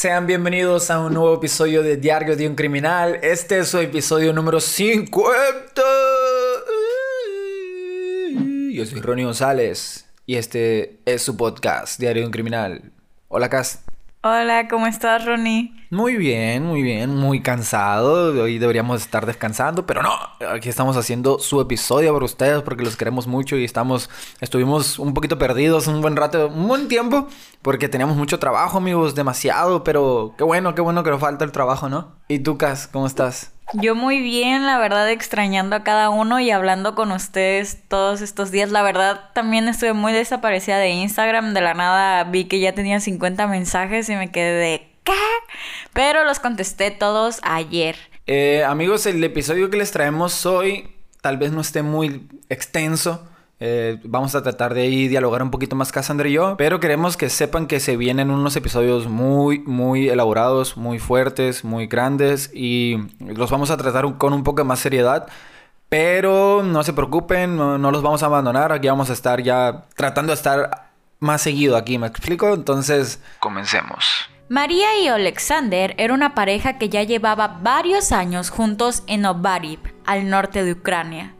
Sean bienvenidos a un nuevo episodio de Diario de un Criminal. Este es su episodio número 50. Yo soy Ronnie González y este es su podcast, Diario de un Criminal. Hola, Cas. Hola, ¿cómo estás, Ronnie? Muy bien, muy bien, muy cansado. Hoy deberíamos estar descansando, pero no. Aquí estamos haciendo su episodio para ustedes porque los queremos mucho y estamos, estuvimos un poquito perdidos un buen rato, un buen tiempo, porque teníamos mucho trabajo, amigos, demasiado, pero qué bueno, qué bueno que nos falta el trabajo, ¿no? ¿Y tú, Cas, cómo estás? Yo muy bien, la verdad, extrañando a cada uno y hablando con ustedes todos estos días. La verdad, también estuve muy desaparecida de Instagram. De la nada vi que ya tenía 50 mensajes y me quedé de ¿qué? Pero los contesté todos ayer. Eh, amigos, el episodio que les traemos hoy tal vez no esté muy extenso. Eh, vamos a tratar de ahí dialogar un poquito más Cassandra y yo, pero queremos que sepan que se vienen unos episodios muy, muy elaborados, muy fuertes, muy grandes y los vamos a tratar con un poco más seriedad. Pero no se preocupen, no, los vamos a abandonar, aquí vamos a estar ya tratando de estar más seguido aquí, ¿me explico? Entonces, comencemos. María y Alexander era una pareja que ya llevaba varios años juntos en Obarib, al norte de Ucrania.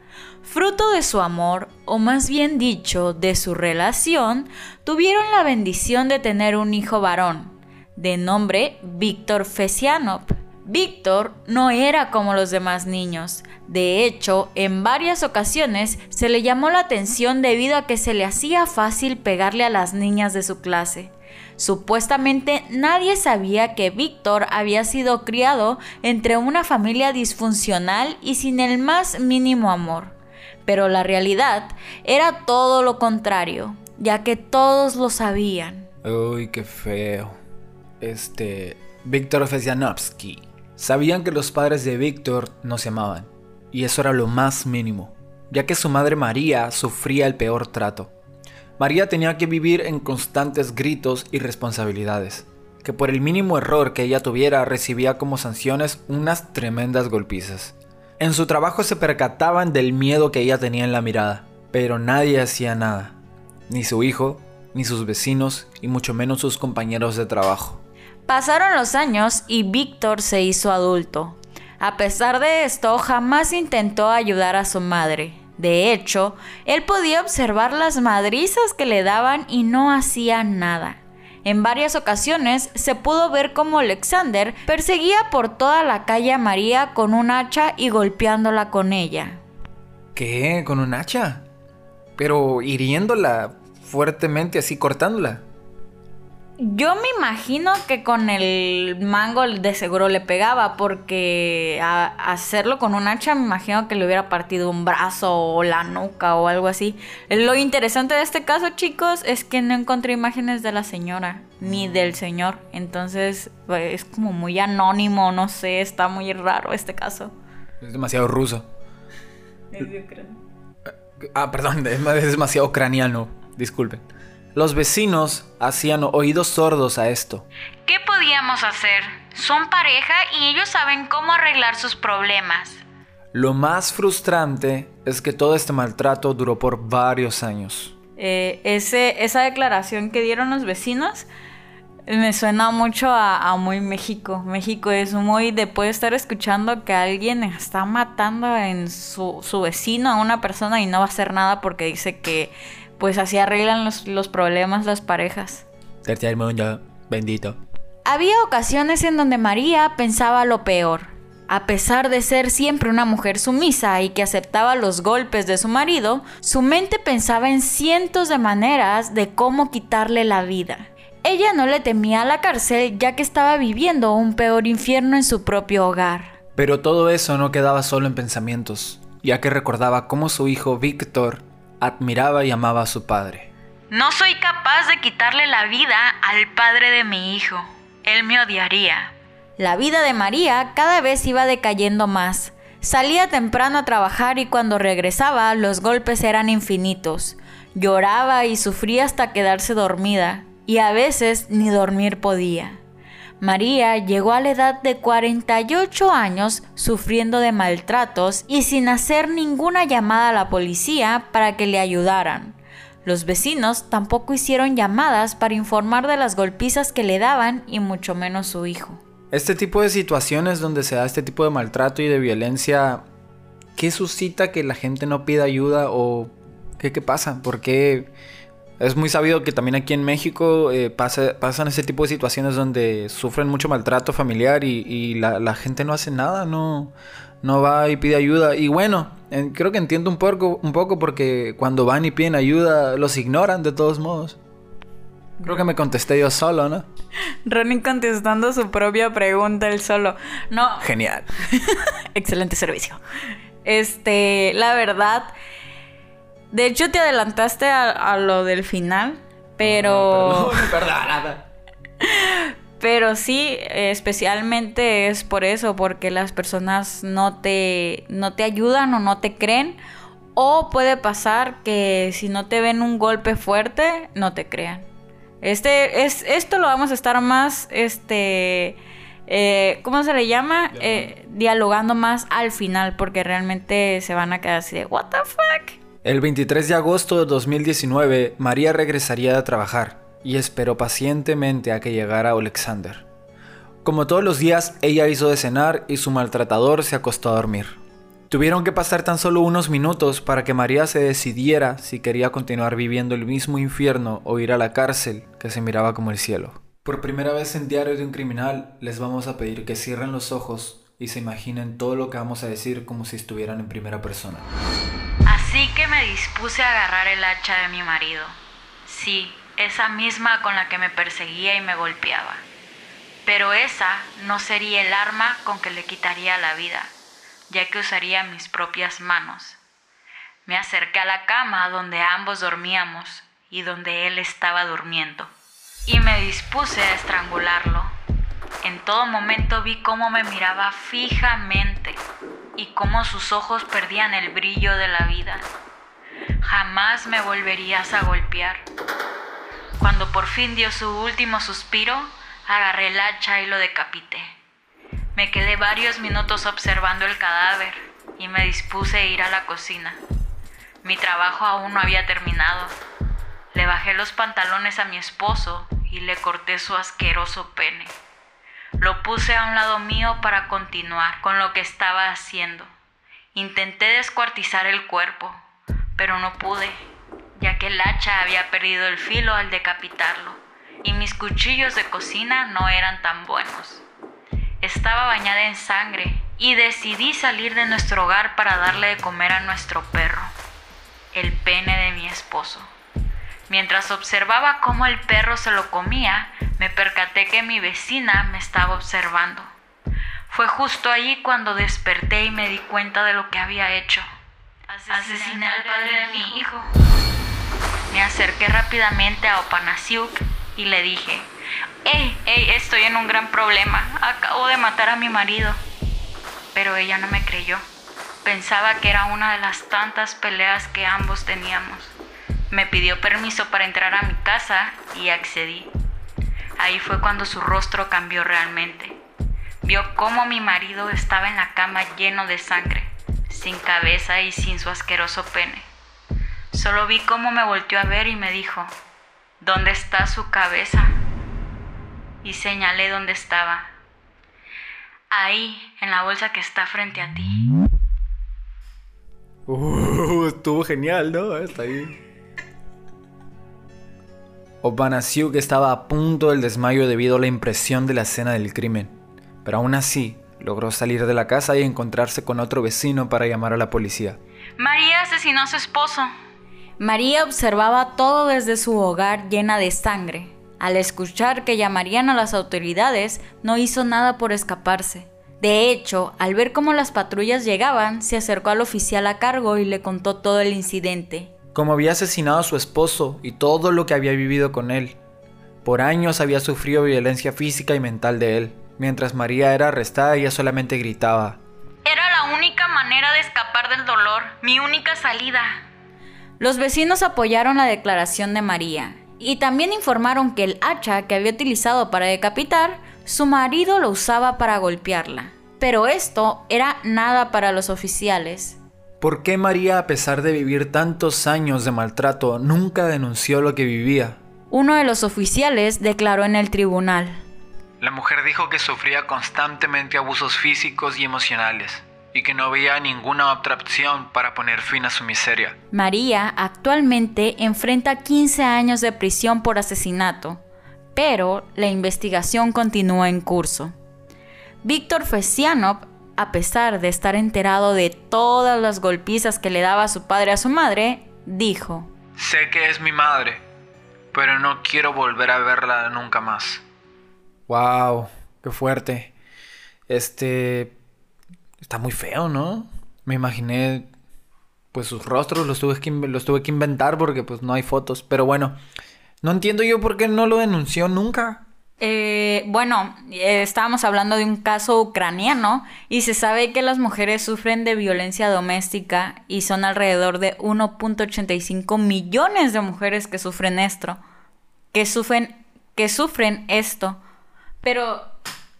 Fruto de su amor, o más bien dicho, de su relación, tuvieron la bendición de tener un hijo varón, de nombre Víctor Fesianov. Víctor no era como los demás niños. De hecho, en varias ocasiones se le llamó la atención debido a que se le hacía fácil pegarle a las niñas de su clase. Supuestamente nadie sabía que Víctor había sido criado entre una familia disfuncional y sin el más mínimo amor. Pero la realidad era todo lo contrario, ya que todos lo sabían. Uy, qué feo. Este. Víctor Fesianovsky. Sabían que los padres de Víctor no se amaban, y eso era lo más mínimo, ya que su madre María sufría el peor trato. María tenía que vivir en constantes gritos y responsabilidades, que por el mínimo error que ella tuviera recibía como sanciones unas tremendas golpizas. En su trabajo se percataban del miedo que ella tenía en la mirada, pero nadie hacía nada, ni su hijo, ni sus vecinos, y mucho menos sus compañeros de trabajo. Pasaron los años y Víctor se hizo adulto. A pesar de esto, jamás intentó ayudar a su madre. De hecho, él podía observar las madrizas que le daban y no hacía nada. En varias ocasiones se pudo ver cómo Alexander perseguía por toda la calle a María con un hacha y golpeándola con ella. ¿Qué? ¿Con un hacha? Pero hiriéndola fuertemente, así cortándola. Yo me imagino que con el mango de seguro le pegaba, porque a hacerlo con un hacha me imagino que le hubiera partido un brazo o la nuca o algo así. Lo interesante de este caso, chicos, es que no encontré imágenes de la señora ni del señor. Entonces pues, es como muy anónimo, no sé, está muy raro este caso. Es demasiado ruso. Es de Ucrania. Ah, perdón, es demasiado ucraniano. Disculpen. Los vecinos hacían oídos sordos a esto. ¿Qué podíamos hacer? Son pareja y ellos saben cómo arreglar sus problemas. Lo más frustrante es que todo este maltrato duró por varios años. Eh, ese, esa declaración que dieron los vecinos me suena mucho a, a, muy México. México es muy de puede estar escuchando que alguien está matando en su, su vecino a una persona y no va a hacer nada porque dice que pues así arreglan los, los problemas las parejas. Tercer mundo, bendito. Había ocasiones en donde María pensaba lo peor. A pesar de ser siempre una mujer sumisa y que aceptaba los golpes de su marido, su mente pensaba en cientos de maneras de cómo quitarle la vida. Ella no le temía a la cárcel ya que estaba viviendo un peor infierno en su propio hogar. Pero todo eso no quedaba solo en pensamientos, ya que recordaba cómo su hijo Víctor admiraba y amaba a su padre. No soy capaz de quitarle la vida al padre de mi hijo. Él me odiaría. La vida de María cada vez iba decayendo más. Salía temprano a trabajar y cuando regresaba los golpes eran infinitos. Lloraba y sufría hasta quedarse dormida, y a veces ni dormir podía. María llegó a la edad de 48 años sufriendo de maltratos y sin hacer ninguna llamada a la policía para que le ayudaran. Los vecinos tampoco hicieron llamadas para informar de las golpizas que le daban y mucho menos su hijo. Este tipo de situaciones donde se da este tipo de maltrato y de violencia, ¿qué suscita que la gente no pida ayuda o qué, qué pasa? Porque es muy sabido que también aquí en México eh, pasan ese tipo de situaciones donde sufren mucho maltrato familiar y, la, gente no hace nada, no, no va y pide ayuda. Y bueno, creo que entiendo un poco, un poco porque cuando van y piden ayuda los ignoran de todos modos. Creo que me contesté yo solo, ¿no? Ronnie contestando su propia pregunta él solo. No. Genial. Excelente servicio. Este, la verdad. De hecho, te adelantaste a, lo del final. Pero. No, Pero sí, especialmente es por eso, porque las personas no te, no te ayudan o no te creen. O puede pasar que si no te ven un golpe fuerte, no te crean. Este, es, esto lo vamos a estar más, este, eh, ¿cómo se le llama? Eh, dialogando más al final, porque realmente se van a quedar así de, ¿What the fuck? El 23 de agosto de 2019, María regresaría a trabajar y esperó pacientemente a que llegara Alexander. Como todos los días, ella hizo de cenar y su maltratador se acostó a dormir. Tuvieron que pasar tan solo unos minutos para que María se decidiera si quería continuar viviendo el mismo infierno o ir a la cárcel que se miraba como el cielo. Por primera vez en Diario de un Criminal les vamos a pedir que cierren los ojos y se imaginen todo lo que vamos a decir como si estuvieran en primera persona. Así que me dispuse a agarrar el hacha de mi marido. Sí, esa misma con la que me perseguía y me golpeaba. Pero esa no sería el arma con que le quitaría la vida ya que usaría mis propias manos. Me acerqué a la cama donde ambos dormíamos y donde él estaba durmiendo, y me dispuse a estrangularlo. En todo momento vi cómo me miraba fijamente y cómo sus ojos perdían el brillo de la vida. Jamás me volverías a golpear. Cuando por fin dio su último suspiro, agarré el hacha y lo decapité. Me quedé varios minutos observando el cadáver y me dispuse a ir a la cocina. Mi trabajo aún no había terminado. Le bajé los pantalones a mi esposo y le corté su asqueroso pene. Lo puse a un lado mío para continuar con lo que estaba haciendo. Intenté descuartizar el cuerpo, pero no pude, ya que el hacha había perdido el filo al decapitarlo, y mis cuchillos de cocina no eran tan buenos. Estaba bañada en sangre y decidí salir de nuestro hogar para darle de comer a nuestro perro, el pene de mi esposo. Mientras observaba cómo el perro se lo comía, me percaté que mi vecina me estaba observando. Fue justo allí cuando desperté y me di cuenta de lo que había hecho. Asesiné al padre de mi hijo. Me acerqué rápidamente a Opanasiuk y le dije, ¡Ey, ey, estoy en un gran problema! Acabo de matar a mi marido. Pero ella no me creyó. Pensaba que era una de las tantas peleas que ambos teníamos. Me pidió permiso para entrar a mi casa y accedí. Ahí fue cuando su rostro cambió realmente. Vio cómo mi marido estaba en la cama lleno de sangre, sin cabeza y sin su asqueroso pene. Solo vi cómo me volteó a ver y me dijo, ¿dónde está su cabeza? y señalé dónde estaba. Ahí, en la bolsa que está frente a ti. Uh, estuvo genial, ¿no? Está ahí. Que estaba a punto del desmayo debido a la impresión de la escena del crimen, pero aún así logró salir de la casa y encontrarse con otro vecino para llamar a la policía. María asesinó a su esposo. María observaba todo desde su hogar llena de sangre, al escuchar que llamarían a las autoridades, no hizo nada por escaparse. De hecho, al ver cómo las patrullas llegaban, se acercó al oficial a cargo y le contó todo el incidente. Como había asesinado a su esposo y todo lo que había vivido con él. Por años había sufrido violencia física y mental de él. Mientras María era arrestada, ella solamente gritaba. Era la única manera de escapar del dolor, mi única salida. Los vecinos apoyaron la declaración de María y también informaron que el hacha que había utilizado para decapitar, su marido lo usaba para golpearla. Pero esto era nada para los oficiales. ¿Por qué María, a pesar de vivir tantos años de maltrato, nunca denunció lo que vivía? Uno de los oficiales declaró en el tribunal. La mujer dijo que sufría constantemente abusos físicos y emocionales y que no veía ninguna otra opción para poner fin a su miseria. María actualmente enfrenta 15 años de prisión por asesinato, pero la investigación continúa en curso. Víctor Fesianov, a pesar de estar enterado de todas las golpizas que le daba su padre a su madre, dijo, Sé que es mi madre, pero no quiero volver a verla nunca más. Wow, qué fuerte. Este está muy feo, ¿no? Me imaginé pues sus rostros los tuve que los tuve que inventar porque pues no hay fotos, pero bueno, no entiendo yo por qué no lo denunció nunca. Eh, bueno, eh, estábamos hablando de un caso ucraniano y se sabe que las mujeres sufren de violencia doméstica y son alrededor de 1.85 millones de mujeres que sufren esto, que sufren, que sufren esto. Pero...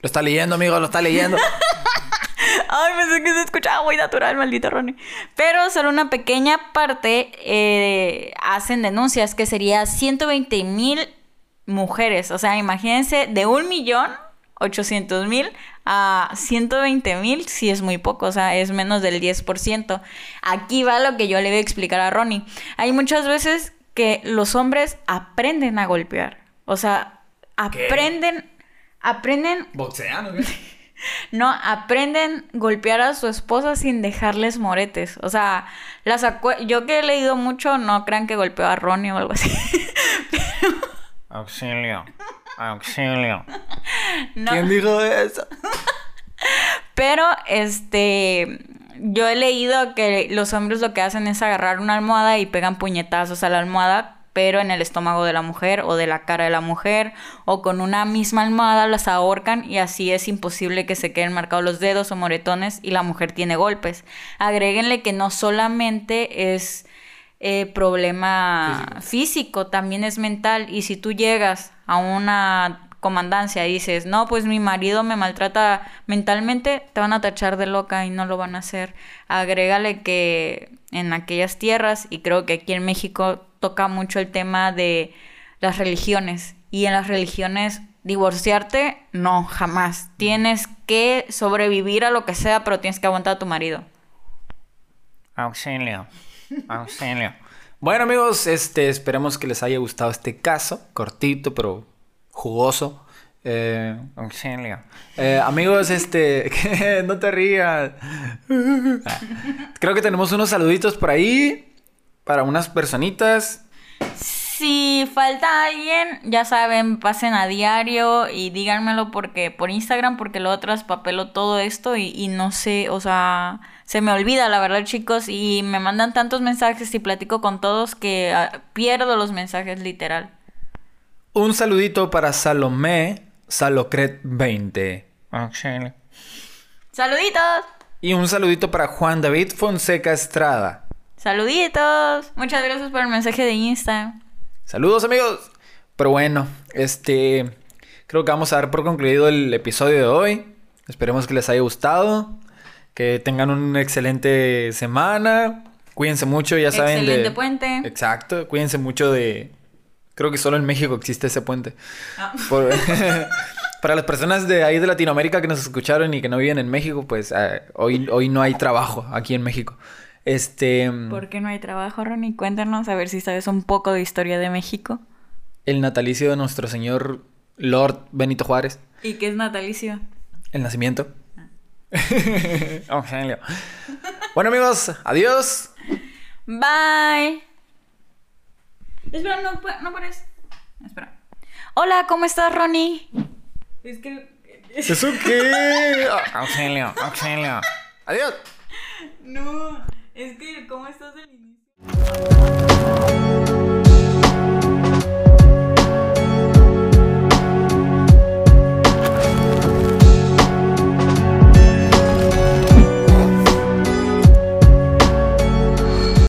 Lo está leyendo, amigo, lo está leyendo. Ay, pensé que se escuchaba muy natural, maldito Ronnie. Pero solo una pequeña parte eh, hacen denuncias, que sería 120 mil mujeres. O sea, imagínense, de un millón 800 mil a 120 mil, si es muy poco, o sea, es menos del 10%. Aquí va lo que yo le voy a explicar a Ronnie. Hay muchas veces que los hombres aprenden a golpear. O sea, aprenden aprenden... ¿Boxean o No, aprenden golpear a su esposa sin dejarles moretes. O sea, las yo que he leído mucho, no crean que golpeó a Ronnie o algo así. Auxilio. Auxilio. ¿Quién dijo eso? Pero, este, yo he leído que los hombres lo que hacen es agarrar una almohada y pegan puñetazos a la almohada pero en el estómago de la mujer o de la cara de la mujer o con una misma almohada las ahorcan y así es imposible que se queden marcados los dedos o moretones y la mujer tiene golpes. Agréguenle que no solamente es eh, problema físico. también es mental y si tú llegas a una comandancia y dices, no, pues mi marido me maltrata mentalmente, te van a tachar de loca y no lo van a hacer. Agrégale que en aquellas tierras, y creo que aquí en México toca mucho el tema de las religiones. Y en las religiones, divorciarte, no, jamás. Tienes que sobrevivir a lo que sea, pero tienes que aguantar a tu marido. Auxilio. Bueno amigos, este, esperemos que les haya gustado este caso, cortito pero jugoso. Eh, auxilio. Eh, amigos, este, no te rías. Creo que tenemos unos saluditos por ahí para unas personitas. Si falta alguien, ya saben, pasen a diario y díganmelo porque por Instagram, porque lo traspapelo todo esto y, y no sé, o sea, se me olvida la verdad, chicos, y me mandan tantos mensajes y platico con todos que ah, pierdo los mensajes literal. Un saludito para Salomé Salocret 20. Saluditos. Y un saludito para Juan David Fonseca Estrada. Saluditos. Muchas gracias por el mensaje de Insta. Saludos amigos. Pero bueno, este creo que vamos a dar por concluido el episodio de hoy. Esperemos que les haya gustado. Que tengan una excelente semana. Cuídense mucho, ya saben. Excelente puente. Exacto. Cuídense mucho de. Creo que solo en México existe ese puente. Ah. Para las personas de ahí de Latinoamérica que nos escucharon y que no viven en México, pues eh, hoy, hoy no hay trabajo aquí en México. Este. ¿Por qué no hay trabajo, Ronnie? Cuéntanos a ver si sabes un poco de historia de México. El natalicio de nuestro señor Lord Benito Juárez. ¿Y qué es natalicio? El nacimiento. Ah. oh, bueno, amigos, adiós. Bye. Espera, no, no pares. Espera. Hola, ¿cómo estás, Ronnie? Es que. ¿Eso qué? Auxilio, auxilio. Adiós. No. Es que, ¿cómo estás del inicio?